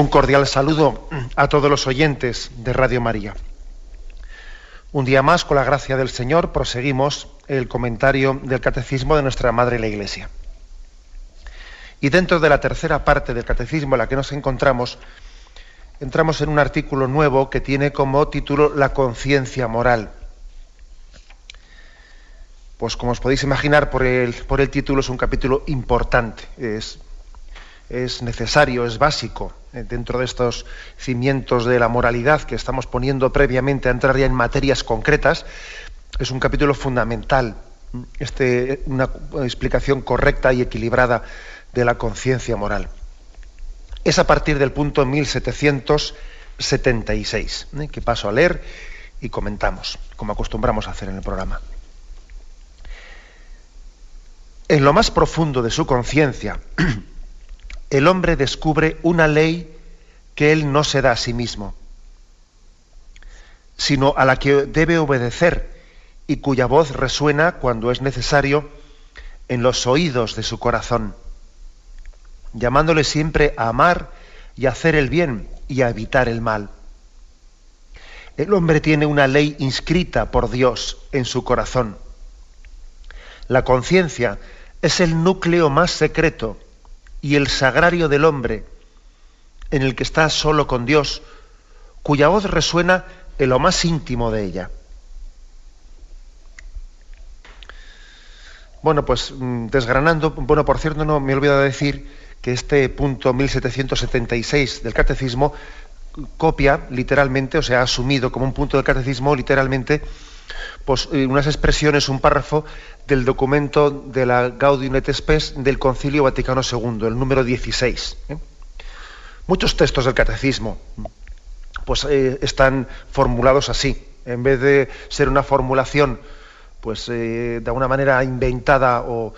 Un cordial saludo a todos los oyentes de Radio María. Un día más, con la gracia del Señor, proseguimos el comentario del Catecismo de nuestra Madre la Iglesia. Y dentro de la tercera parte del Catecismo en la que nos encontramos, entramos en un artículo nuevo que tiene como título La conciencia moral. Pues como os podéis imaginar por el, por el título es un capítulo importante, es es necesario, es básico, dentro de estos cimientos de la moralidad que estamos poniendo previamente a entrar ya en materias concretas, es un capítulo fundamental, este, una explicación correcta y equilibrada de la conciencia moral. Es a partir del punto 1776, eh, que paso a leer y comentamos, como acostumbramos a hacer en el programa. En lo más profundo de su conciencia, el hombre descubre una ley que él no se da a sí mismo, sino a la que debe obedecer y cuya voz resuena cuando es necesario en los oídos de su corazón, llamándole siempre a amar y a hacer el bien y a evitar el mal. El hombre tiene una ley inscrita por Dios en su corazón. La conciencia es el núcleo más secreto y el sagrario del hombre, en el que está solo con Dios, cuya voz resuena en lo más íntimo de ella. Bueno, pues mm, desgranando, bueno, por cierto, no me he olvidado de decir que este punto 1776 del catecismo copia literalmente, o sea, ha asumido como un punto del catecismo literalmente pues, eh, unas expresiones, un párrafo del documento de la Gaudium et Spes del Concilio Vaticano II, el número 16. ¿eh? Muchos textos del catecismo pues, eh, están formulados así. En vez de ser una formulación pues, de alguna manera inventada o,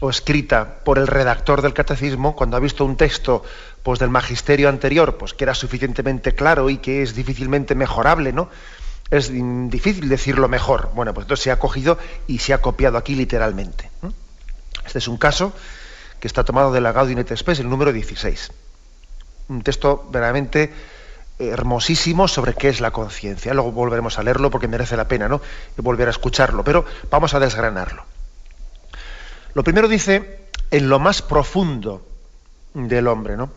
o, escrita por el redactor del catecismo, cuando ha visto un texto pues, del magisterio anterior, pues, que era suficientemente claro y que es difícilmente mejorable, ¿no? Es difícil decirlo mejor. Bueno, pues entonces se ha cogido y se ha copiado aquí literalmente. Este es un caso que está tomado de la Gaudium et el número 16. Un texto verdaderamente hermosísimo sobre qué es la conciencia. Luego volveremos a leerlo porque merece la pena, ¿no? volver a escucharlo, pero vamos a desgranarlo. Lo primero dice en lo más profundo del hombre, ¿no?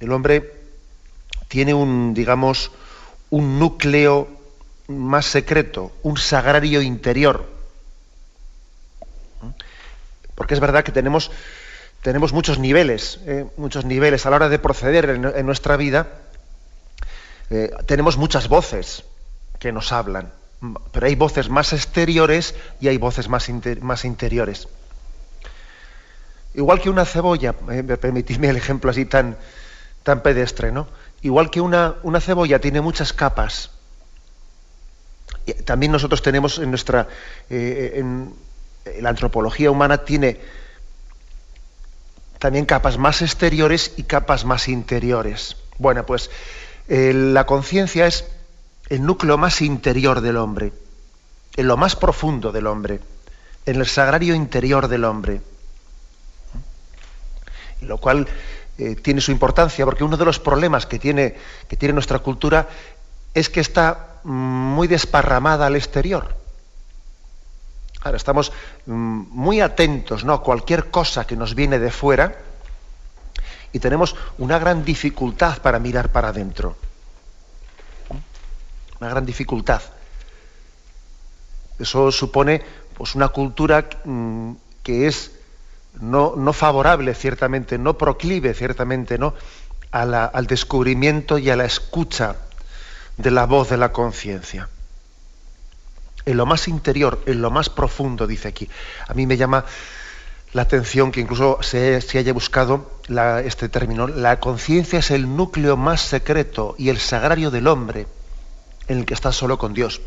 El hombre tiene un, digamos, un núcleo más secreto, un sagrario interior. Porque es verdad que tenemos, tenemos muchos niveles, eh, muchos niveles a la hora de proceder en, nuestra vida. Eh, tenemos muchas voces que nos hablan, pero hay voces más exteriores y hay voces más, más interiores. Igual que una cebolla, eh, permitidme el ejemplo así tan, tan pedestre, ¿no? Igual que una, una cebolla tiene muchas capas, también nosotros tenemos en nuestra, eh, en, la antropología humana tiene también capas más exteriores y capas más interiores. Bueno, pues eh, la conciencia es el núcleo más interior del hombre, en lo más profundo del hombre, en el sagrario interior del hombre. Lo cual eh, tiene su importancia, porque uno de los problemas que tiene, que tiene nuestra cultura es que está muy desparramada al exterior. Ahora estamos mm, muy atentos ¿no? a cualquier cosa que nos viene de fuera y tenemos una gran dificultad para mirar para adentro. Una gran dificultad. Eso supone pues, una cultura mm, que es no, no favorable, ciertamente, no proclive, ciertamente, ¿no? al descubrimiento y a la escucha de la voz de la conciencia. En lo más interior, en lo más profundo, dice aquí. A mí me llama la atención que incluso se, haya buscado este término. La conciencia es el núcleo más secreto y el sagrario del hombre en el que está solo con Dios.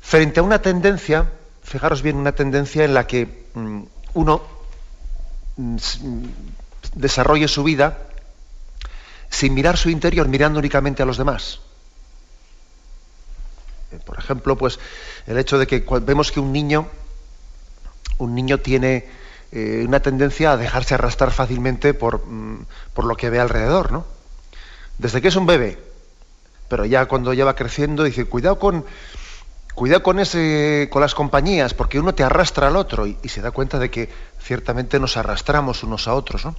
Frente a una tendencia, fijaros bien, una tendencia en la que mm, uno mm, desarrolle su vida sin mirar su interior, mirando únicamente a los demás. Eh, por ejemplo, pues el hecho de que vemos que un niño, un niño tiene eh, una tendencia a dejarse arrastrar fácilmente por, mm, por, lo que ve alrededor, ¿no? Desde que es un bebé, pero ya cuando ya va creciendo dice, cuidado con, cuidado con ese, con las compañías, porque uno te arrastra al otro y, y se da cuenta de que ciertamente nos arrastramos unos a otros, ¿no?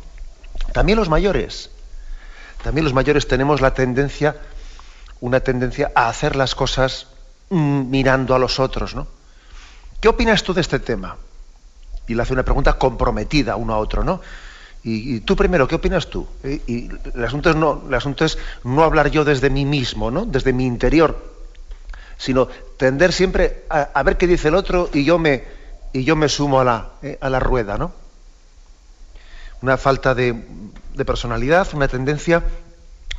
También los mayores. También los mayores tenemos la tendencia, una tendencia a hacer las cosas mm, mirando a los otros, ¿no? ¿Qué opinas tú de este tema? Y le hace una pregunta comprometida uno a otro, ¿no? Y, tú primero, ¿qué opinas tú? Y, el, asunto es no, el asunto es no hablar yo desde mí mismo, ¿no? Desde mi interior, sino tender siempre a, ver qué dice el otro y yo me, y yo me sumo a la, eh, a la rueda, ¿no? una falta de, personalidad, una tendencia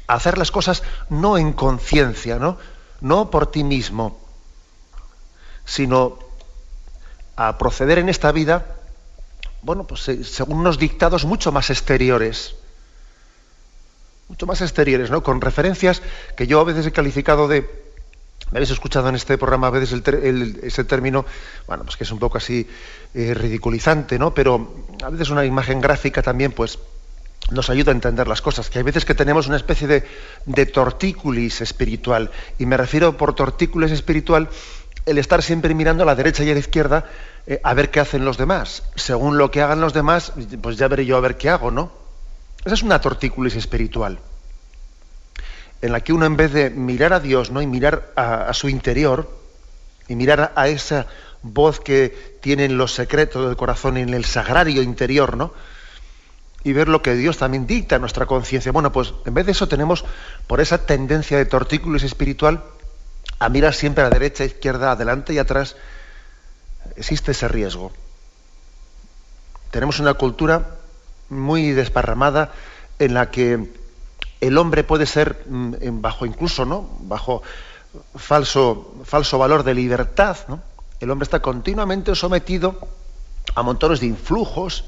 a hacer las cosas no en conciencia, ¿no? no por ti mismo, sino a proceder en esta vida, bueno, pues según unos dictados mucho más exteriores, mucho más exteriores, ¿no? Con referencias que yo a veces he calificado de, me habéis escuchado en este programa a veces ese término, bueno, pues que es un poco así eh, ridiculizante, ¿no? Pero a veces una imagen gráfica también, pues, nos ayuda a entender las cosas, que hay veces que tenemos una especie de, tortículis espiritual, y me refiero por tortículis espiritual el estar siempre mirando a la derecha y a la izquierda eh, a ver qué hacen los demás. Según lo que hagan los demás, pues ya veré yo a ver qué hago, ¿no? Esa es una tortículis espiritual en la que uno en vez de mirar a Dios ¿no? y mirar a, su interior y mirar a, esa voz que tiene en los secretos del corazón, en el sagrario interior, ¿no? y ver lo que Dios también dicta a nuestra conciencia. Bueno, pues en vez de eso tenemos por esa tendencia de tortículos espiritual a mirar siempre a derecha, izquierda, adelante y atrás. Existe ese riesgo. Tenemos una cultura muy desparramada en la que el hombre puede ser mm, bajo incluso, ¿no? Bajo falso, falso valor de libertad, ¿no? El hombre está continuamente sometido a montones de influjos,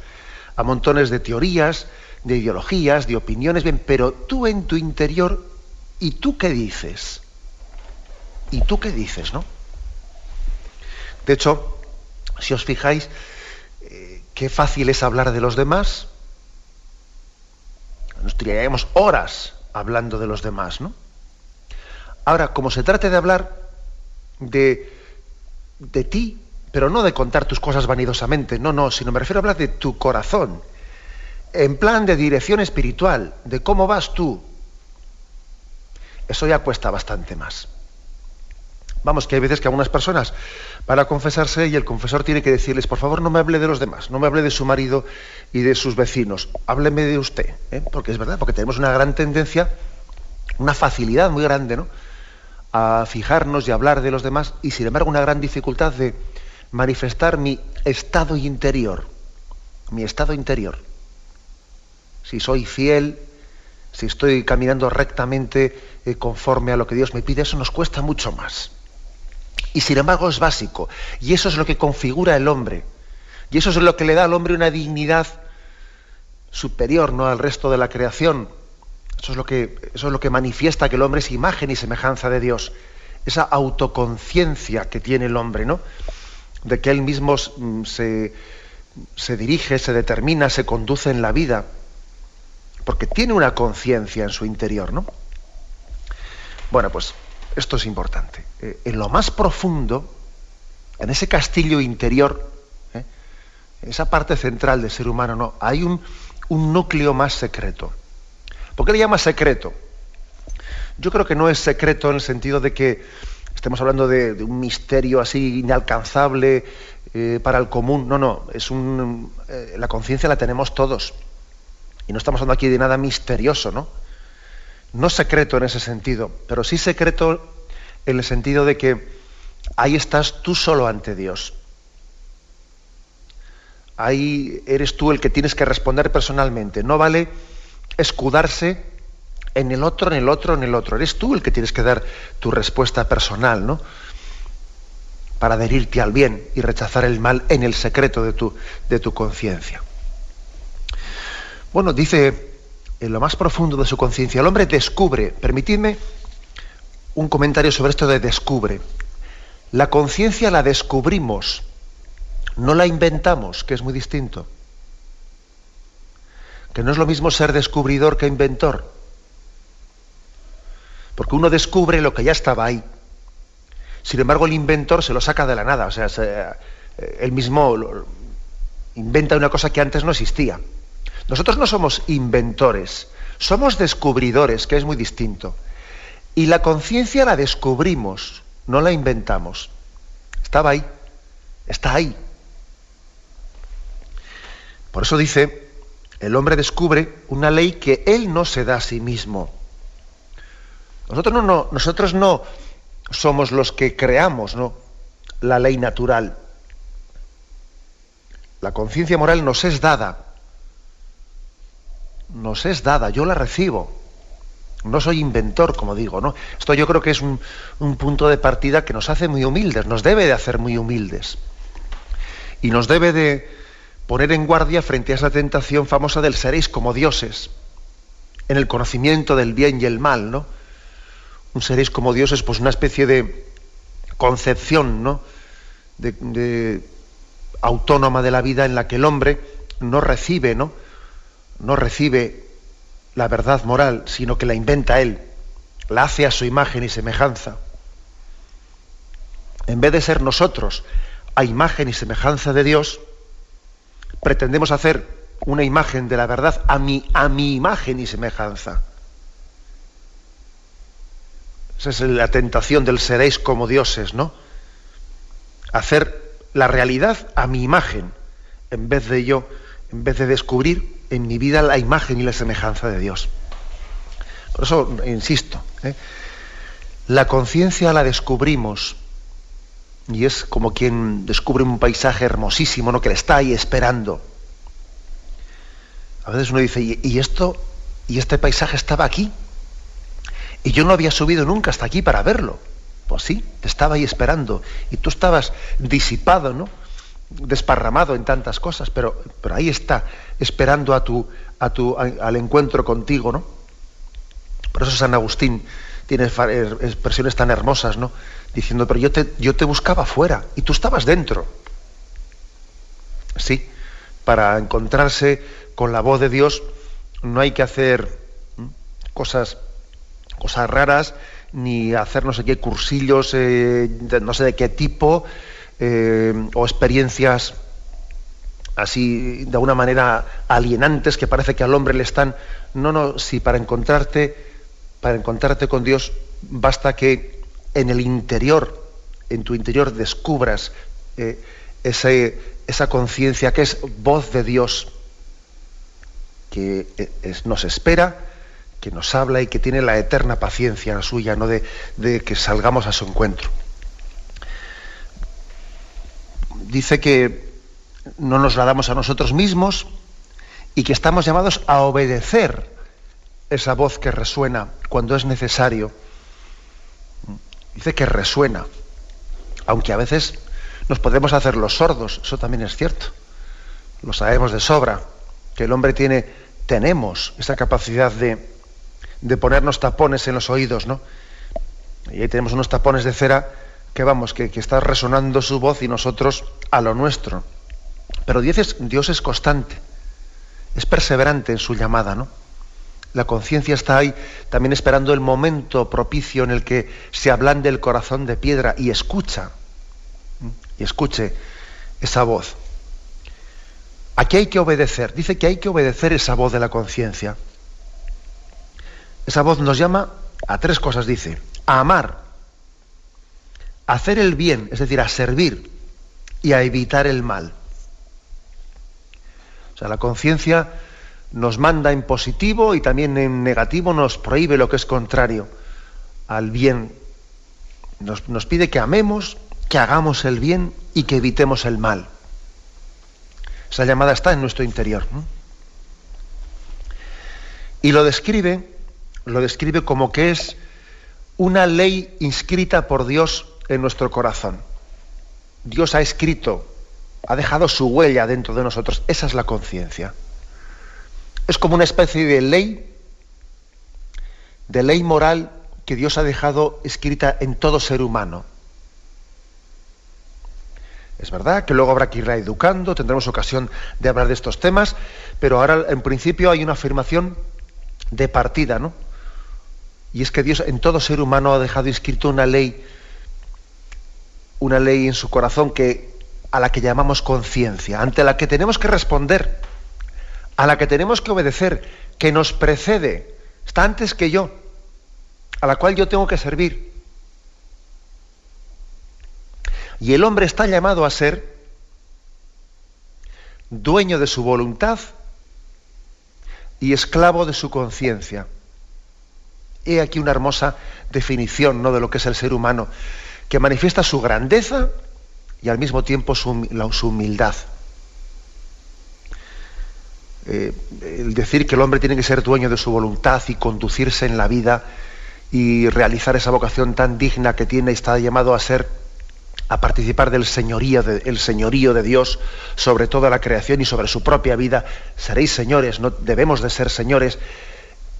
a montones de teorías, de ideologías, de opiniones, bien, pero tú en tu interior, ¿y tú qué dices? ¿Y tú qué dices, no? De hecho, si os fijáis, eh, qué fácil es hablar de los demás, nos tiraríamos horas hablando de los demás, ¿no? Ahora, como se trate de hablar de, de ti, pero no de contar tus cosas vanidosamente, no, no, sino me refiero a hablar de tu corazón, en plan de dirección espiritual, de cómo vas tú. Eso ya cuesta bastante más. Vamos, que hay veces que algunas personas van a confesarse y el confesor tiene que decirles, por favor, no me hable de los demás, no me hable de su marido y de sus vecinos, hábleme de usted, ¿eh? porque es verdad, porque tenemos una gran tendencia, una facilidad muy grande, ¿no? a fijarnos y hablar de los demás y sin embargo una gran dificultad de manifestar mi estado interior, mi estado interior. Si soy fiel, si estoy caminando rectamente eh, conforme a lo que Dios me pide, eso nos cuesta mucho más. Y sin embargo es básico. Y eso es lo que configura el hombre. Y eso es lo que le da al hombre una dignidad superior ¿no? al resto de la creación. Eso es, lo que, eso es lo que manifiesta que el hombre es imagen y semejanza de Dios. Esa autoconciencia que tiene el hombre, ¿no? De que él mismo mm, se, se dirige, se determina, se conduce en la vida. Porque tiene una conciencia en su interior, ¿no? Bueno, pues esto es importante. Eh, en lo más profundo, en ese castillo interior, ¿eh? esa parte central del ser humano, no, hay un, núcleo más secreto. ¿Por qué le llama secreto? Yo creo que no es secreto en el sentido de que estemos hablando de, un misterio así inalcanzable eh, para el común. No, no, es la conciencia la tenemos todos. Y no estamos hablando aquí de nada misterioso, ¿no? No secreto en ese sentido, pero sí secreto en el sentido de que ahí estás tú solo ante Dios. Ahí eres tú el que tienes que responder personalmente. No vale escudarse en el otro, en el otro, en el otro. Eres tú el que tienes que dar tu respuesta personal, ¿no? Para adherirte al bien y rechazar el mal en el secreto de tu, de tu conciencia. Bueno, dice en lo más profundo de su conciencia, el hombre descubre, permitidme un comentario sobre esto de descubre. La conciencia la descubrimos, no la inventamos, que es muy distinto. Que no es lo mismo ser descubridor que inventor. Porque uno descubre lo que ya estaba ahí. Sin embargo, el inventor se lo saca de la nada. O sea, eh, él mismo inventa una cosa que antes no existía. Nosotros no somos inventores, somos descubridores, que es muy distinto. Y la conciencia la descubrimos, no la inventamos. Estaba ahí, está ahí. Por eso dice, el hombre descubre una ley que él no se da a sí mismo. Nosotros no, no, nosotros no somos los que creamos ¿no? la ley natural. La conciencia moral nos es dada. Nos es dada, yo la recibo. No soy inventor, como digo, ¿no? Esto yo creo que es un, un, punto de partida que nos hace muy humildes, nos debe de hacer muy humildes. Y nos debe de poner en guardia frente a esa tentación famosa del seréis como dioses, en el conocimiento del bien y el mal, ¿no? Un seréis como dioses, pues una especie de concepción, ¿no? De, autónoma de la vida en la que el hombre no recibe, ¿no? No recibe la verdad moral, sino que la inventa él, la hace a su imagen y semejanza. En vez de ser nosotros a imagen y semejanza de Dios, pretendemos hacer una imagen de la verdad a mi, a mi imagen y semejanza. Esa es la tentación del seréis como dioses, ¿no? Hacer la realidad a mi imagen, en vez de yo, en vez de descubrir en mi vida la imagen y la semejanza de Dios. Por eso, insisto, ¿eh? la conciencia la descubrimos y es como quien descubre un paisaje hermosísimo, ¿no? que le está ahí esperando. A veces uno dice, ¿y esto? ¿Y este paisaje estaba aquí? Y yo no había subido nunca hasta aquí para verlo. Pues sí, te estaba ahí esperando. Y tú estabas disipado, ¿no? Desparramado en tantas cosas, pero, pero ahí está, esperando a tu, a tu, al encuentro contigo, ¿no? Por eso San Agustín tiene expresiones tan hermosas, ¿no? Diciendo, pero yo te, yo te buscaba fuera y tú estabas dentro. Sí, para encontrarse con la voz de Dios no hay que hacer cosas, cosas raras, ni hacer no sé qué cursillos, eh, no sé de qué tipo, eh, o experiencias así de alguna manera alienantes que parece que al hombre le están no no si para encontrarte para encontrarte con Dios basta que en el interior en tu interior descubras eh, esa conciencia que es voz de Dios que es, nos espera que nos habla y que tiene la eterna paciencia suya no de, de que salgamos a su encuentro dice que no nos la damos a nosotros mismos y que estamos llamados a obedecer esa voz que resuena cuando es necesario. Dice que resuena, aunque a veces nos podemos hacer los sordos, eso también es cierto. Lo sabemos de sobra, que el hombre tiene, tenemos esa capacidad de, de ponernos tapones en los oídos, ¿no? Y ahí tenemos unos tapones de cera que vamos, que, está resonando su voz y nosotros a lo nuestro. Pero Dios es, Dios es constante, es perseverante en su llamada, ¿no? La conciencia está ahí también esperando el momento propicio en el que se ablande el corazón de piedra y escucha, y escuche esa voz. Aquí hay que obedecer, dice que hay que obedecer esa voz de la conciencia. Esa voz nos llama a tres cosas, dice, a amar, hacer el bien, es decir, a servir y a evitar el mal. O sea, la conciencia nos manda en positivo y también en negativo nos prohíbe lo que es contrario al bien. Nos, pide que amemos, que hagamos el bien y que evitemos el mal. Esa llamada está en nuestro interior. Y lo describe, lo describe como que es una ley inscrita por Dios en nuestro corazón. Dios ha escrito, ha dejado su huella dentro de nosotros. Esa es la conciencia. Es como una especie de ley, de ley moral que Dios ha dejado escrita en todo ser humano. Es verdad que luego habrá que irla educando, tendremos ocasión de hablar de estos temas, pero ahora en principio hay una afirmación de partida, ¿no? Y es que Dios en todo ser humano ha dejado escrito una ley, una ley en su corazón que a la que llamamos conciencia, ante la que tenemos que responder a la que tenemos que obedecer, que nos precede, está antes que yo, a la cual yo tengo que servir. Y el hombre está llamado a ser dueño de su voluntad y esclavo de su conciencia. He aquí una hermosa definición ¿no? de lo que es el ser humano, que manifiesta su grandeza y al mismo tiempo su, humildad. Eh, el decir que el hombre tiene que ser dueño de su voluntad y conducirse en la vida y realizar esa vocación tan digna que tiene y está llamado a ser a participar del señorío de, señorío de Dios sobre toda la creación y sobre su propia vida seréis señores no debemos de ser señores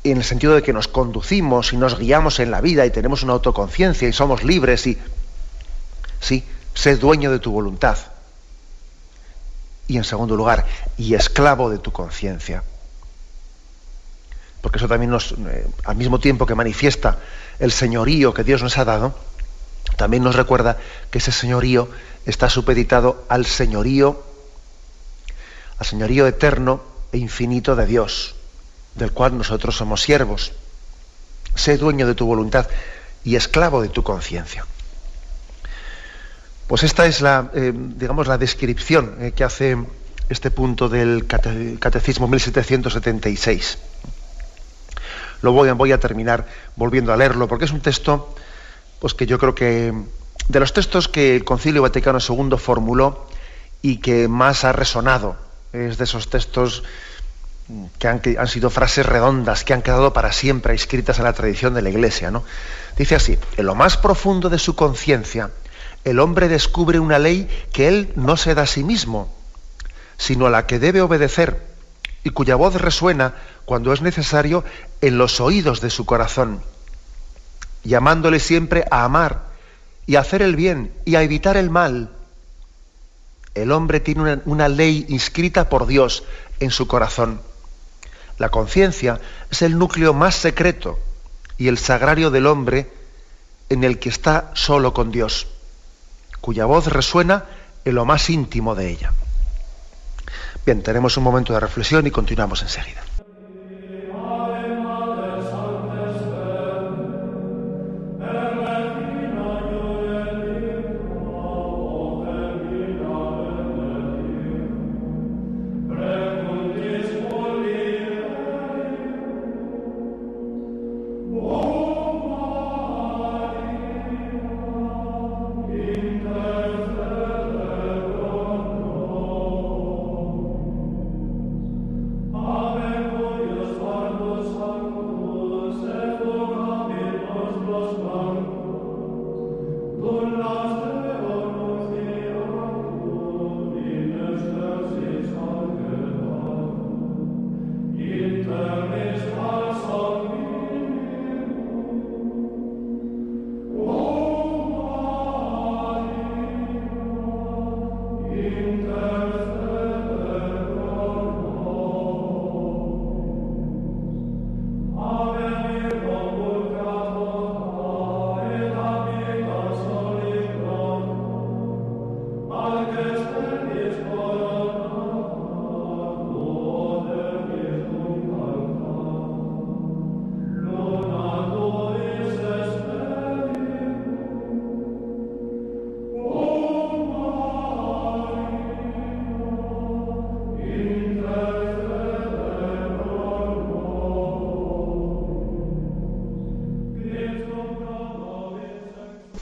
en el sentido de que nos conducimos y nos guiamos en la vida y tenemos una autoconciencia y somos libres y sí sé dueño de tu voluntad y en segundo lugar, y esclavo de tu conciencia. Porque eso también nos, eh, al mismo tiempo que manifiesta el señorío que Dios nos ha dado, también nos recuerda que ese señorío está supeditado al señorío, al señorío eterno e infinito de Dios, del cual nosotros somos siervos. Sé dueño de tu voluntad y esclavo de tu conciencia. Pues esta es la, eh, digamos, la descripción eh, que hace este punto del Catecismo 1776. Lo voy voy a terminar volviendo a leerlo, porque es un texto pues, que yo creo que de los textos que el Concilio Vaticano II formuló y que más ha resonado, es de esos textos que han, han, sido frases redondas, que han quedado para siempre escritas en la tradición de la Iglesia. ¿no? Dice así, en lo más profundo de su conciencia, el hombre descubre una ley que él no se da a sí mismo, sino a la que debe obedecer y cuya voz resuena cuando es necesario en los oídos de su corazón, llamándole siempre a amar y a hacer el bien y a evitar el mal. El hombre tiene una, una ley inscrita por Dios en su corazón. La conciencia es el núcleo más secreto y el sagrario del hombre en el que está solo con Dios cuya voz resuena en lo más íntimo de ella. Bien, tenemos un momento de reflexión y continuamos enseguida.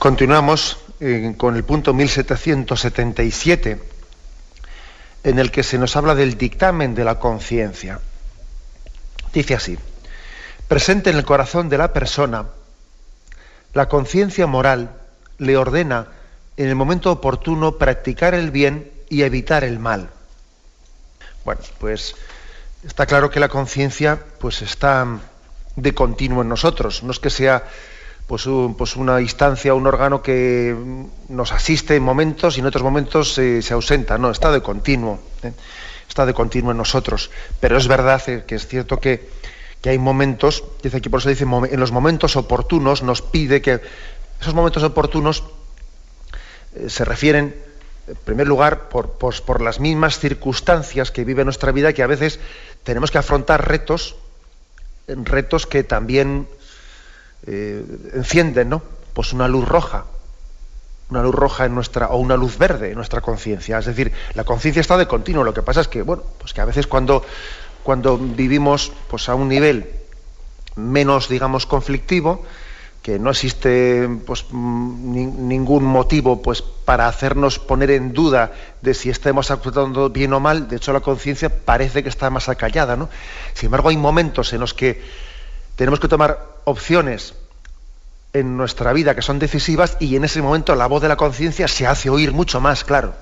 Continuamos eh, con el punto 1777, en el que se nos habla del dictamen de la conciencia. Dice así, presente en el corazón de la persona, la conciencia moral le ordena en el momento oportuno practicar el bien y evitar el mal. Bueno, pues está claro que la conciencia pues está de continuo en nosotros, no es que sea pues, pues, una instancia, un órgano que nos asiste en momentos y en otros momentos se ausenta, no, está de continuo, ¿eh? está de continuo en nosotros. Pero es verdad eh, que es cierto que, hay momentos, dice aquí por eso dice, en los momentos oportunos nos pide que esos momentos oportunos eh, se refieren, en primer lugar, por, por, las mismas circunstancias que vive nuestra vida, que a veces tenemos que afrontar retos, retos que también eh, encienden, ¿no? Pues una luz roja, una luz roja en nuestra o una luz verde en nuestra conciencia. Es decir, la conciencia está de continuo. Lo que pasa es que, bueno, pues que a veces cuando, cuando vivimos pues a un nivel menos, digamos, conflictivo, que no existe pues, ningún motivo pues, para hacernos poner en duda de si estemos actuando bien o mal, de hecho la conciencia parece que está más acallada. ¿no? Sin embargo, hay momentos en los que tenemos que tomar opciones en nuestra vida que son decisivas y en ese momento la voz de la conciencia se hace oír mucho más, claro.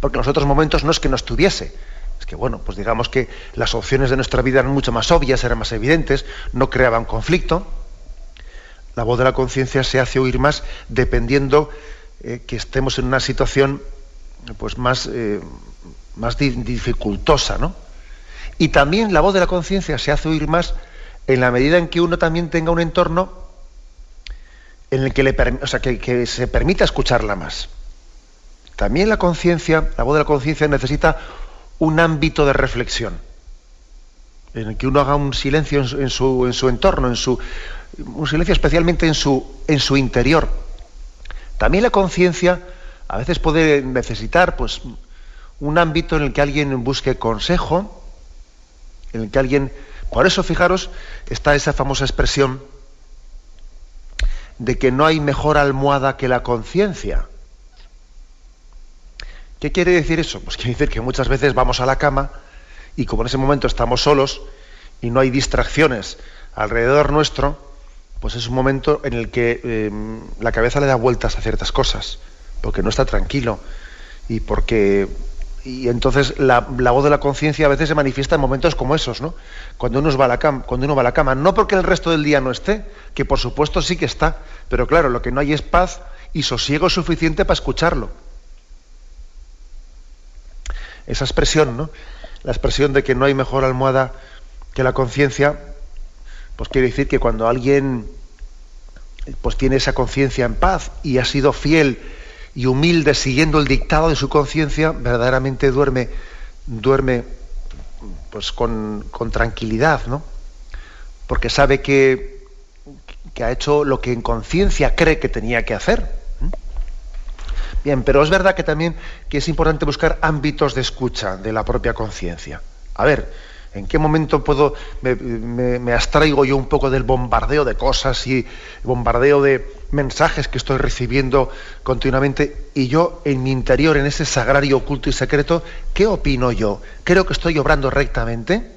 Porque en los otros momentos no es que no estuviese, es que bueno, pues digamos que las opciones de nuestra vida eran mucho más obvias, eran más evidentes, no creaban conflicto. La voz de la conciencia se hace oír más dependiendo eh, que estemos en una situación pues más, eh, más dificultosa, ¿no? Y también la voz de la conciencia se hace oír más en la medida en que uno también tenga un entorno en el que, le, o sea, que, se permita escucharla más. También la conciencia, la voz de la conciencia necesita un ámbito de reflexión, en el que uno haga un silencio en su, en su, entorno, en su, un silencio especialmente en su, en su interior. También la conciencia a veces puede necesitar pues, un ámbito en el que alguien busque consejo, en el que alguien... Por eso, fijaros, está esa famosa expresión de que no hay mejor almohada que la conciencia. ¿Qué quiere decir eso? Pues quiere decir que muchas veces vamos a la cama y como en ese momento estamos solos y no hay distracciones alrededor nuestro, pues es un momento en el que em, la cabeza le da vueltas a ciertas cosas, porque no está tranquilo y porque y entonces la, voz de la conciencia a veces se manifiesta en momentos como esos, ¿no? Cuando uno, va a la cama, cuando uno va a la cama, no porque el resto del día no esté, que por supuesto sí que está, pero claro, lo que no hay es paz y sosiego suficiente para escucharlo. Esa expresión, ¿no? La expresión de que no hay mejor almohada que la conciencia, pues quiere decir que cuando alguien pues tiene esa conciencia en paz y ha sido fiel y humilde, siguiendo el dictado de su conciencia, verdaderamente duerme, duerme pues con, tranquilidad, ¿no? Porque sabe que, que, ha hecho lo que en conciencia cree que tenía que hacer. Bien, pero es verdad que también que es importante buscar ámbitos de escucha de la propia conciencia. A ver, ¿En qué momento puedo, me, abstraigo yo un poco del bombardeo de cosas y bombardeo de mensajes que estoy recibiendo continuamente y yo en mi interior, en ese sagrario oculto y secreto, ¿qué opino yo? ¿Creo que estoy obrando rectamente?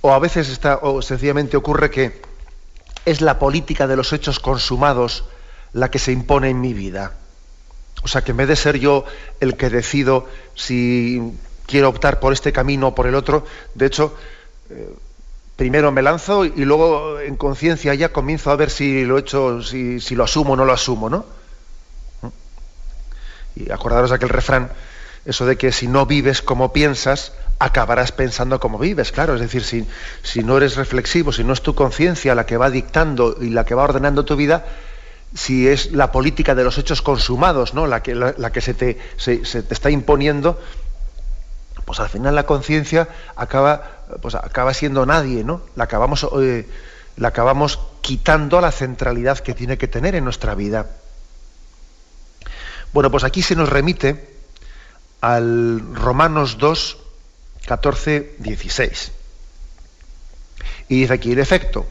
O a veces está, o sencillamente ocurre que es la política de los hechos consumados la que se impone en mi vida. O sea, que en vez de ser yo el que decido si quiero optar por este camino o por el otro. De hecho, eh, primero me lanzo y luego en conciencia ya comienzo a ver si lo he hecho, si, lo asumo o no lo asumo, ¿no? Y acordaros de aquel refrán, eso de que si no vives como piensas, acabarás pensando como vives, claro. Es decir, si, no eres reflexivo, si no es tu conciencia la que va dictando y la que va ordenando tu vida, si es la política de los hechos consumados, ¿no? La que, se te está imponiendo, pues al final la conciencia acaba, pues acaba siendo nadie, ¿no? La acabamos, eh, la acabamos quitando la centralidad que tiene que tener en nuestra vida. Bueno, pues aquí se nos remite al Romanos 2, 14, 16. Y dice aquí, el efecto,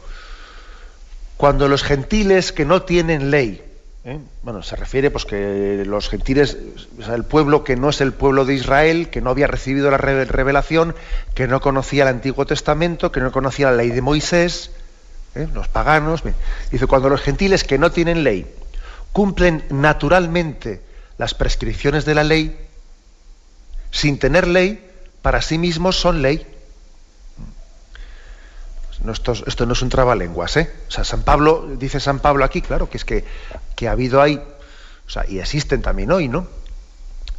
cuando los gentiles que no tienen ley, ¿eh? bueno, se refiere pues que los gentiles, o sea, el pueblo que no es el pueblo de Israel, que no había recibido la revelación, que no conocía el Antiguo Testamento, que no conocía la ley de Moisés, ¿eh? los paganos, dice, cuando los gentiles que no tienen ley cumplen naturalmente las prescripciones de la ley, sin tener ley, para sí mismos son ley. Esto, no es un trabalenguas, ¿eh? O sea, San Pablo, dice San Pablo aquí, claro, que es que, que ha habido ahí, o sea, y existen también hoy, ¿no?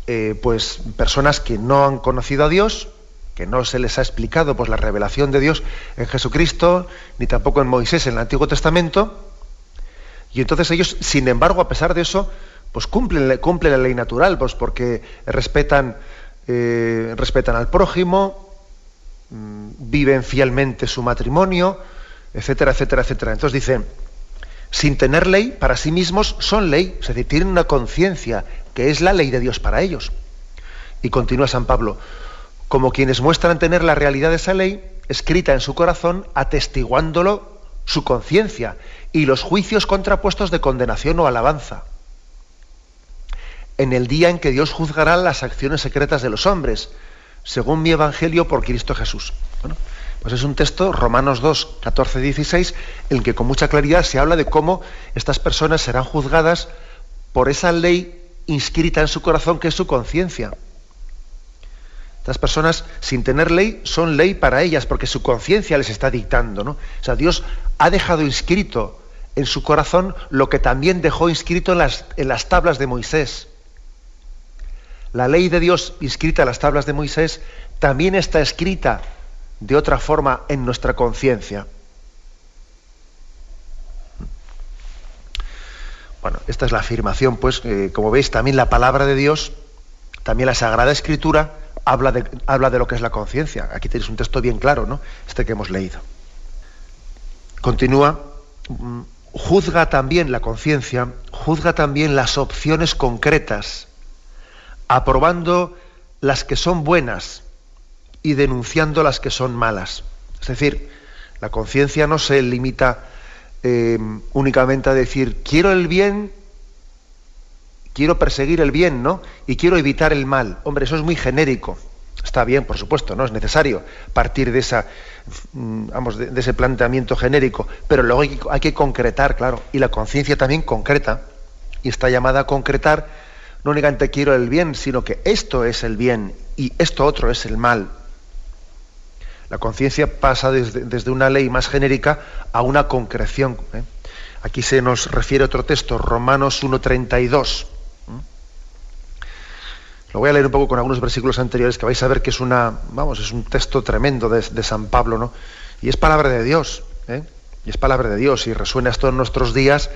Eh, pues personas que no han conocido a Dios, que no se les ha explicado pues, la revelación de Dios en Jesucristo, ni tampoco en Moisés en el Antiguo Testamento, y entonces ellos, sin embargo, a pesar de eso, pues cumplen, cumplen la ley natural, pues porque respetan eh, respetan al prójimo, viven fielmente su matrimonio, etcétera, etcétera, etcétera. Entonces dicen, sin tener ley, para sí mismos son ley, es decir, tienen una conciencia que es la ley de Dios para ellos. Y continúa San Pablo, como quienes muestran tener la realidad de esa ley escrita en su corazón, atestiguándolo su conciencia y los juicios contrapuestos de condenación o alabanza en el día en que Dios juzgará las acciones secretas de los hombres, según mi evangelio por Cristo Jesús. Bueno, pues es un texto, Romanos 2, 14, 16, en el que con mucha claridad se habla de cómo estas personas serán juzgadas por esa ley inscrita en su corazón que es su conciencia. Estas personas, sin tener ley, son ley para ellas, porque su conciencia les está dictando. ¿no? O sea, Dios ha dejado inscrito en su corazón lo que también dejó inscrito en las, en las tablas de Moisés. La ley de Dios inscrita en las tablas de Moisés también está escrita de otra forma en nuestra conciencia. Bueno, esta es la afirmación, pues, como veis, también la palabra de Dios, también la Sagrada Escritura, habla de, habla de lo que es la conciencia. Aquí tenéis un texto bien claro, ¿no? Este que hemos leído. Continúa, mm, juzga también la conciencia, juzga también las opciones concretas aprobando las que son buenas y denunciando las que son malas. Es decir, la conciencia no se limita eh, únicamente a decir quiero el bien, quiero perseguir el bien, ¿no? Y quiero evitar el mal. Hombre, eso es muy genérico. Está bien, por supuesto, no es necesario partir de esa, mm, vamos, de, ese planteamiento genérico, pero luego hay, hay que concretar, claro, y la conciencia también concreta y está llamada a concretar no únicamente quiero el bien, sino que esto es el bien y esto otro es el mal. La conciencia pasa desde, una ley más genérica a una concreción. ¿eh? Aquí se nos refiere otro texto, Romanos 1.32. Lo voy a leer un poco con algunos versículos anteriores que vais a ver que es una, vamos, es un texto tremendo de, San Pablo, ¿no? Y es palabra de Dios, ¿eh? y es palabra de Dios, y resuena esto en nuestros días,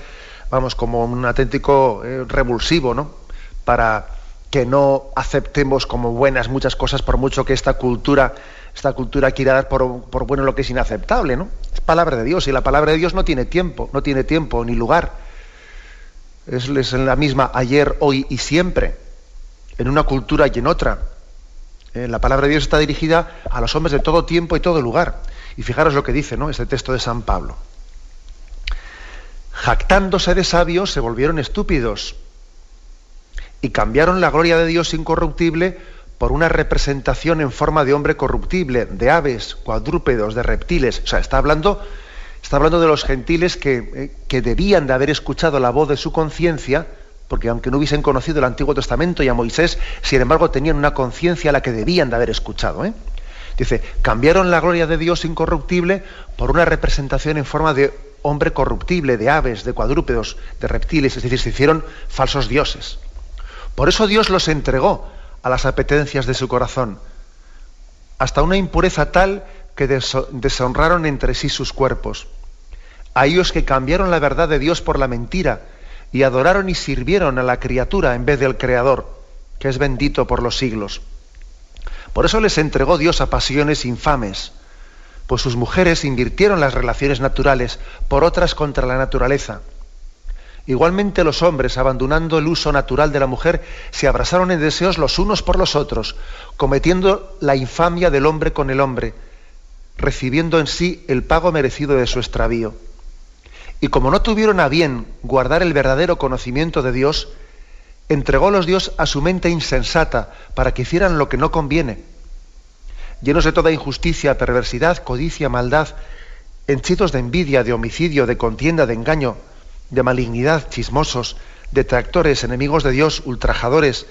vamos, como un auténtico eh, revulsivo, ¿no? Para que no aceptemos como buenas muchas cosas por mucho que esta cultura esta cultura quiera dar por, bueno lo que es inaceptable, ¿no? Es palabra de Dios y la palabra de Dios no tiene tiempo, no tiene tiempo ni lugar. Es, es la misma ayer, hoy y siempre, en una cultura y en otra. Eh, la palabra de Dios está dirigida a los hombres de todo tiempo y todo lugar. Y fijaros lo que dice, ¿no? Este texto de San Pablo. Jactándose de sabios se volvieron estúpidos y cambiaron la gloria de Dios incorruptible por una representación en forma de hombre corruptible, de aves, cuadrúpedos, de reptiles. O sea, está hablando, está hablando de los gentiles que, eh, que debían de haber escuchado la voz de su conciencia, porque aunque no hubiesen conocido el Antiguo Testamento y a Moisés, sin embargo tenían una conciencia a la que debían de haber escuchado. ¿eh? Dice, cambiaron la gloria de Dios incorruptible por una representación en forma de hombre corruptible, de aves, de cuadrúpedos, de reptiles, es decir, se hicieron falsos dioses. Por eso Dios los entregó a las apetencias de su corazón, hasta una impureza tal que deshonraron entre sí sus cuerpos. A ellos que cambiaron la verdad de Dios por la mentira y adoraron y sirvieron a la criatura en vez del Creador, que es bendito por los siglos. Por eso les entregó Dios a pasiones infames, pues sus mujeres invirtieron las relaciones naturales por otras contra la naturaleza Igualmente los hombres, abandonando el uso natural de la mujer, se abrazaron en deseos los unos por los otros, cometiendo la infamia del hombre con el hombre, recibiendo en sí el pago merecido de su extravío. Y como no tuvieron a bien guardar el verdadero conocimiento de Dios, entregó los Dios a su mente insensata para que hicieran lo que no conviene. Llenos de toda injusticia, perversidad, codicia, maldad, henchidos de envidia, de homicidio, de contienda, de engaño, de malignidad, chismosos, detractores, enemigos de Dios, ultrajadores,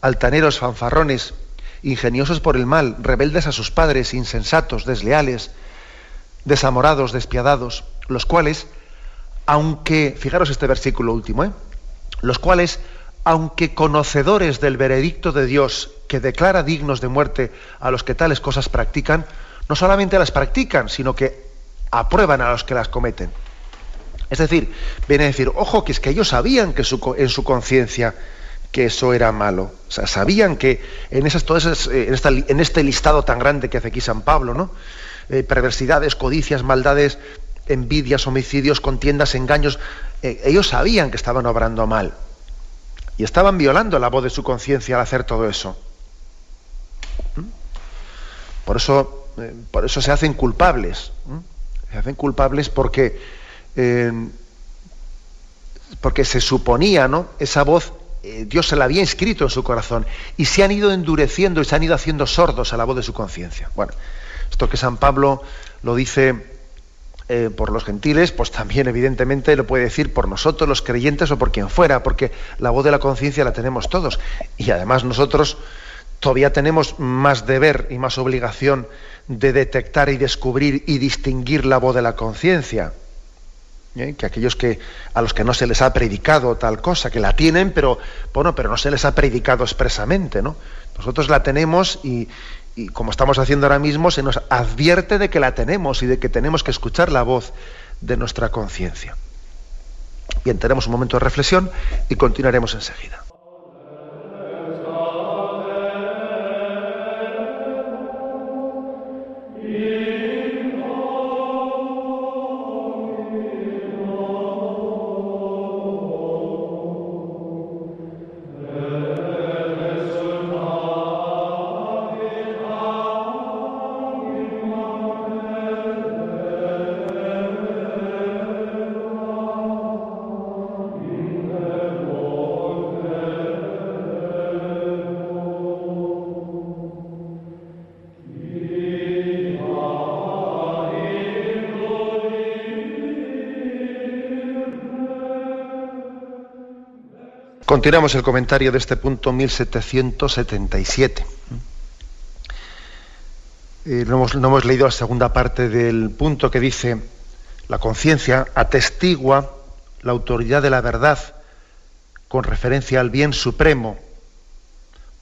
altaneros, fanfarrones, ingeniosos por el mal, rebeldes a sus padres, insensatos, desleales, desamorados, despiadados, los cuales, aunque, fijaros este versículo último, ¿eh? los cuales, aunque conocedores del veredicto de Dios que declara dignos de muerte a los que tales cosas practican, no solamente las practican, sino que aprueban a los que las cometen. Es decir, viene a decir, ojo, que es que ellos sabían que en su conciencia que eso era malo. O sea, sabían que en, esas, todas eh, en, este listado tan grande que hace aquí San Pablo, ¿no? Eh, perversidades, codicias, maldades, envidias, homicidios, contiendas, engaños, eh, ellos sabían que estaban obrando mal. Y estaban violando la voz de su conciencia al hacer todo eso. ¿Mm? Por eso, por eso se hacen culpables. Se hacen culpables porque, porque se suponía, ¿no? Esa voz eh, Dios se la había inscrito en su corazón y se han ido endureciendo y se han ido haciendo sordos a la voz de su conciencia. Bueno, esto que San Pablo lo dice eh, por los gentiles, pues también evidentemente lo puede decir por nosotros los creyentes o por quien fuera, porque la voz de la conciencia la tenemos todos. Y además nosotros todavía tenemos más deber y más obligación de detectar y descubrir y distinguir la voz de la conciencia. ¿Eh? que aquellos que a los que no se les ha predicado tal cosa, que la tienen, pero bueno, pero no se les ha predicado expresamente, ¿no? Nosotros la tenemos y, y como estamos haciendo ahora mismo, se nos advierte de que la tenemos y de que tenemos que escuchar la voz de nuestra conciencia. Bien, tenemos un momento de reflexión y continuaremos enseguida. Continuamos el comentario de este punto 1777. Eh, no, hemos, no hemos leído la segunda parte del punto que dice, la conciencia atestigua la autoridad de la verdad con referencia al bien supremo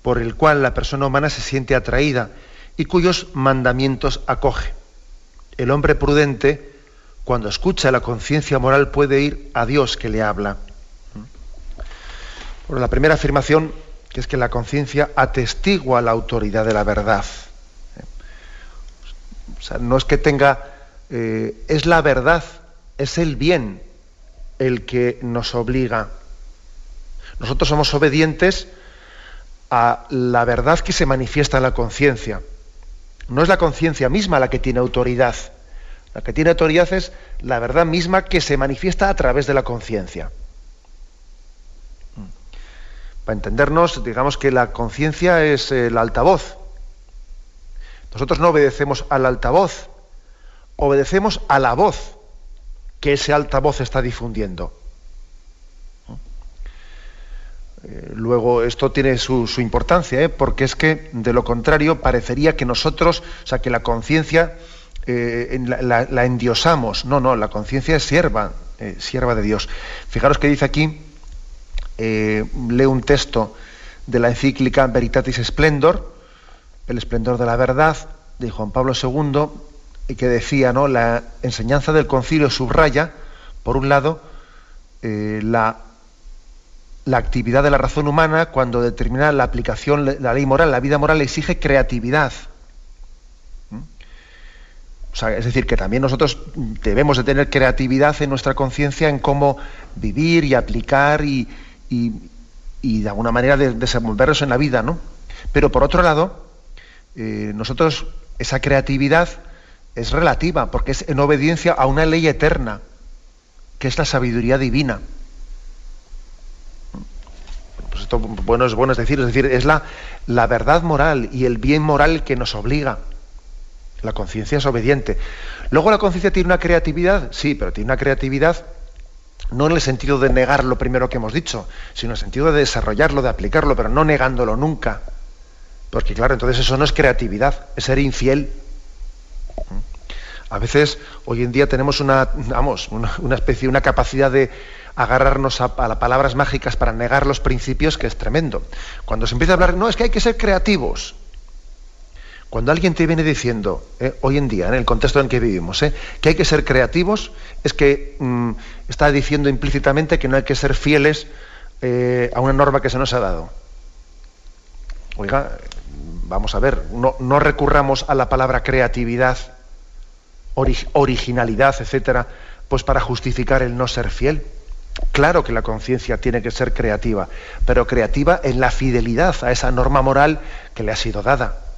por el cual la persona humana se siente atraída y cuyos mandamientos acoge. El hombre prudente, cuando escucha la conciencia moral, puede ir a Dios que le habla la primera afirmación, que es que la conciencia atestigua la autoridad de la verdad. O sea, no es que tenga, eh, es la verdad, es el bien el que nos obliga. Nosotros somos obedientes a la verdad que se manifiesta en la conciencia. No es la conciencia misma la que tiene autoridad. La que tiene autoridad es la verdad misma que se manifiesta a través de la conciencia. Para entendernos, digamos que la conciencia es el altavoz. Nosotros no obedecemos al altavoz, obedecemos a la voz que ese altavoz está difundiendo. Eh, luego, esto tiene su, importancia, ¿eh? porque es que, de lo contrario, parecería que nosotros, o sea, que la conciencia eh, la, endiosamos. No, no, la conciencia es sierva, sierva de Dios. Fijaros que dice aquí, eh, lee un texto de la encíclica Veritatis Splendor, el esplendor de la verdad, de Juan Pablo II, y que decía, ¿no? La enseñanza del concilio subraya, por un lado, eh, la, la actividad de la razón humana cuando determina la aplicación de la ley moral. La vida moral exige creatividad. ¿Mm? es decir, que también nosotros debemos de tener creatividad en nuestra conciencia en cómo vivir y aplicar y, y, de alguna manera de, desenvolvernos en la vida, ¿no? Pero por otro lado, eh, nosotros, esa creatividad es relativa, porque es en obediencia a una ley eterna. que es la sabiduría divina. Pues esto bueno es bueno es decir, es decir, es la, la verdad moral y el bien moral que nos obliga. La conciencia es obediente. Luego la conciencia tiene una creatividad, sí, pero tiene una creatividad no en el sentido de negar lo primero que hemos dicho, sino en el sentido de desarrollarlo, de aplicarlo, pero no negándolo nunca. Porque claro, entonces eso no es creatividad, es ser infiel. A veces hoy en día tenemos una, vamos, una, especie, una capacidad de agarrarnos a, las palabras mágicas para negar los principios que es tremendo. Cuando se empieza a hablar, no, es que hay que ser creativos. Cuando alguien te viene diciendo, eh, hoy en día, en el contexto en el que vivimos, eh, que hay que ser creativos, es que mm, está diciendo implícitamente que no hay que ser fieles eh, a una norma que se nos ha dado. Oiga, vamos a ver, no, recurramos a la palabra creatividad, originalidad, etcétera, pues para justificar el no ser fiel. Claro que la conciencia tiene que ser creativa, pero creativa en la fidelidad a esa norma moral que le ha sido dada.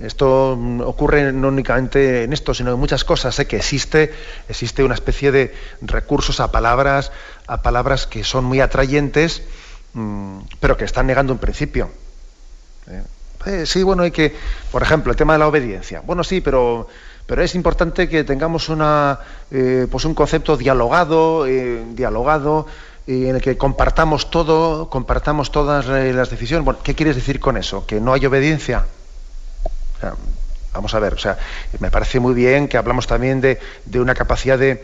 Esto ocurre no únicamente en esto, sino en muchas cosas. Sé que existe, existe una especie de recursos a palabras, a palabras que son muy atrayentes, mm, pero que están negando un principio. Eh, eh, sí, bueno, hay que, por ejemplo, el tema de la obediencia. Bueno, sí, pero, pero es importante que tengamos una, eh, pues un concepto dialogado, dialogado, en el que compartamos todo, compartamos todas las decisiones. Bueno, ¿qué quieres decir con eso? ¿Que no hay obediencia? Vamos a ver, o sea, me parece muy bien que hablamos también de, una capacidad de,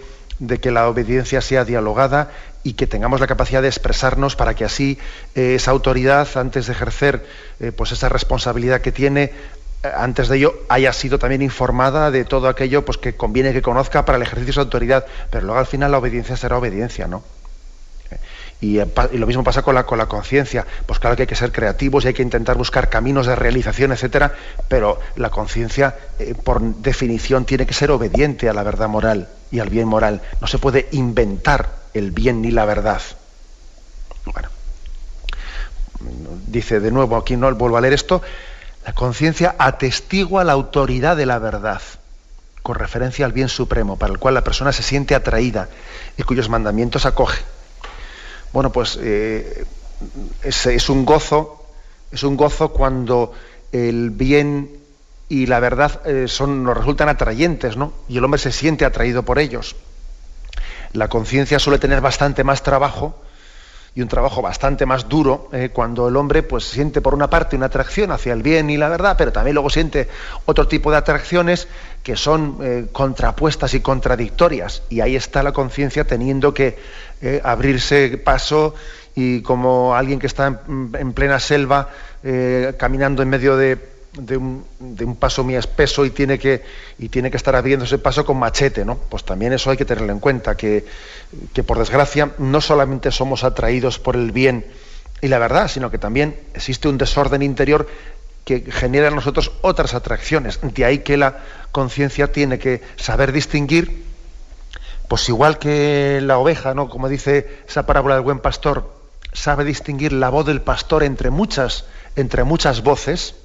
que la obediencia sea dialogada y que tengamos la capacidad de expresarnos para que así eh, esa autoridad, antes de ejercer eh, pues esa responsabilidad que tiene, eh, antes de ello haya sido también informada de todo aquello pues, que conviene que conozca para el ejercicio de esa autoridad. Pero luego al final la obediencia será obediencia, ¿no? Eh, y, lo mismo pasa con la, con la conciencia. Pues claro que hay que ser creativos y hay que intentar buscar caminos de realización, etcétera, pero la conciencia, eh, por definición, tiene que ser obediente a la verdad moral y al bien moral. No se puede inventar el bien ni la verdad. Bueno, dice de nuevo, aquí no vuelvo a leer esto, la conciencia atestigua la autoridad de la verdad con referencia al bien supremo, para el cual la persona se siente atraída y cuyos mandamientos acoge bueno, pues eh, es, un gozo, es un gozo cuando el bien y la verdad eh, son, nos resultan atrayentes, ¿no? Y el hombre se siente atraído por ellos. La conciencia suele tener bastante más trabajo y un trabajo bastante más duro eh, cuando el hombre pues siente por una parte una atracción hacia el bien y la verdad, pero también luego siente otro tipo de atracciones que son contrapuestas y contradictorias. Y ahí está la conciencia teniendo que eh, abrirse paso y como alguien que está en, plena selva caminando en medio de, un, paso muy espeso y tiene que y tiene que estar abriendo ese paso con machete, ¿no? Pues también eso hay que tenerlo en cuenta, que que por desgracia no solamente somos atraídos por el bien y la verdad, sino que también existe un desorden interior que genera en nosotros otras atracciones. De ahí que la conciencia tiene que saber distinguir, pues igual que la oveja, ¿no? Como dice esa parábola del buen pastor, sabe distinguir la voz del pastor entre muchas, entre muchas voces,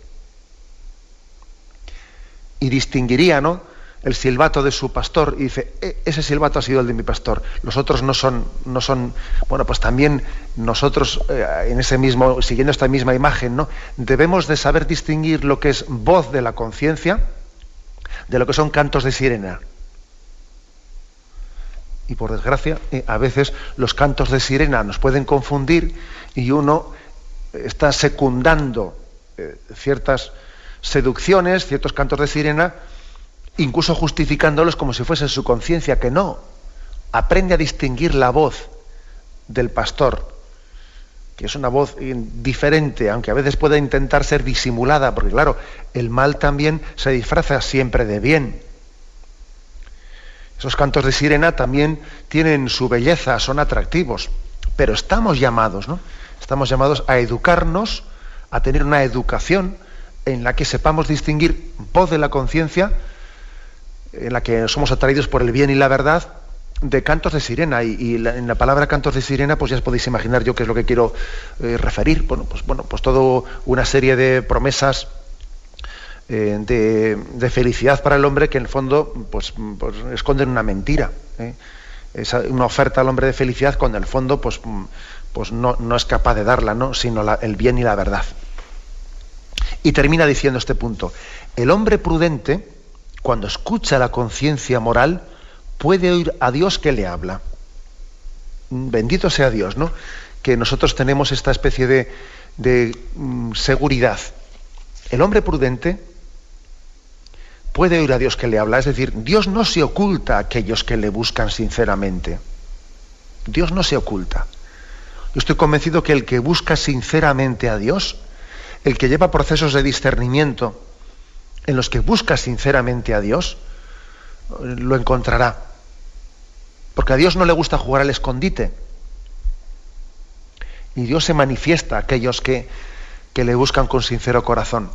y distinguiría, ¿no? el silbato de su pastor y dice, e, ese silbato ha sido el de mi pastor, los otros no son, no son, bueno, pues también nosotros eh, en ese mismo, siguiendo esta misma imagen, ¿no? Debemos de saber distinguir lo que es voz de la conciencia de lo que son cantos de sirena. Y por desgracia, eh, a veces los cantos de sirena nos pueden confundir y uno está secundando eh, ciertas seducciones, ciertos cantos de sirena, incluso justificándolos como si fuese su conciencia, que no. Aprende a distinguir la voz del pastor, que es una voz diferente, aunque a veces pueda intentar ser disimulada, porque claro, el mal también se disfraza siempre de bien. Esos cantos de sirena también tienen su belleza, son atractivos, pero estamos llamados, ¿no? Estamos llamados a educarnos, a tener una educación en la que sepamos distinguir voz de la conciencia en la que somos atraídos por el bien y la verdad, de cantos de sirena. Y, en la palabra cantos de sirena, pues ya os podéis imaginar yo qué es lo que quiero eh, referir. Bueno, pues bueno, pues toda una serie de promesas eh, de, felicidad para el hombre que en el fondo pues, pues esconden una mentira. ¿eh? Es una oferta al hombre de felicidad cuando en el fondo pues, pues no, no es capaz de darla, ¿no? sino el bien y la verdad. Y termina diciendo este punto, el hombre prudente, cuando escucha la conciencia moral, puede oír a Dios que le habla. Bendito sea Dios, ¿no? Que nosotros tenemos esta especie de, de mm, seguridad. El hombre prudente puede oír a Dios que le habla, es decir, Dios no se oculta a aquellos que le buscan sinceramente. Dios no se oculta. Yo estoy convencido que el que busca sinceramente a Dios, el que lleva procesos de discernimiento en los que busca sinceramente a Dios, lo encontrará. Porque a Dios no le gusta jugar al escondite. Y Dios se manifiesta a aquellos que, que le buscan con sincero corazón.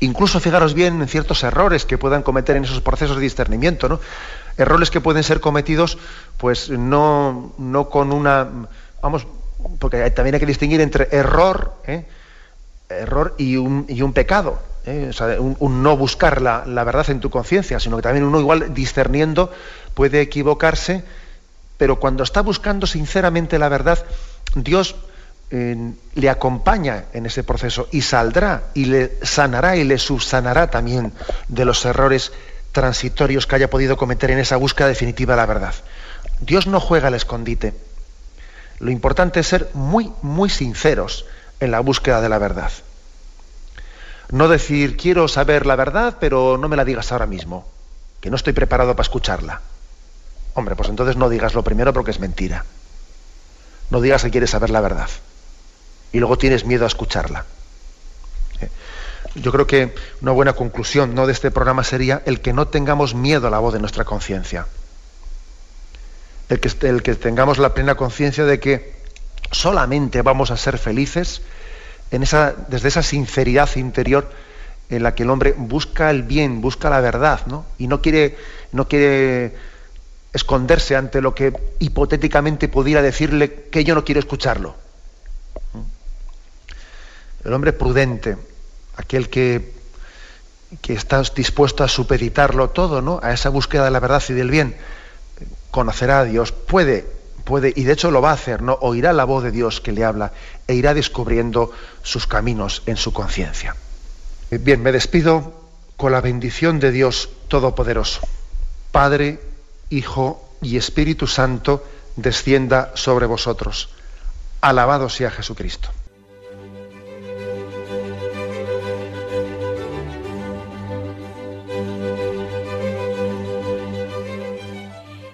Incluso fijaros bien en ciertos errores que puedan cometer en esos procesos de discernimiento, ¿no? Errores que pueden ser cometidos, pues no, no con una. Vamos, porque también hay que distinguir entre error, ¿eh? error y un, y un pecado. ¿eh? O sea, un, no buscar la, la verdad en tu conciencia, sino que también uno igual discerniendo puede equivocarse, pero cuando está buscando sinceramente la verdad, Dios le acompaña en ese proceso y saldrá y le sanará y le subsanará también de los errores transitorios que haya podido cometer en esa búsqueda definitiva de la verdad. Dios no juega al escondite. Lo importante es ser muy, muy sinceros en la búsqueda de la verdad. No decir, quiero saber la verdad, pero no me la digas ahora mismo, que no estoy preparado para escucharla. Hombre, pues entonces no digas lo primero porque es mentira. No digas que quieres saber la verdad. Y luego tienes miedo a escucharla. Eh, yo creo que una buena conclusión ¿no? de este programa sería el que no tengamos miedo a la voz de nuestra conciencia. El que, tengamos la plena conciencia de que solamente vamos a ser felices desde esa sinceridad interior en la que el hombre busca el bien, busca la verdad, ¿no? Y no quiere, no quiere esconderse ante lo que hipotéticamente pudiera decirle que yo no quiero escucharlo. El hombre prudente, aquel que, que está dispuesto a supeditarlo todo, ¿no? A esa búsqueda de la verdad y del bien, conocerá a Dios, puede, puede, y de hecho lo va a hacer, ¿no? Oirá la voz de Dios que le habla e irá descubriendo sus caminos en su conciencia. Bien, me despido con la bendición de Dios Todopoderoso. Padre, Hijo y Espíritu Santo descienda sobre vosotros. Alabado sea Jesucristo.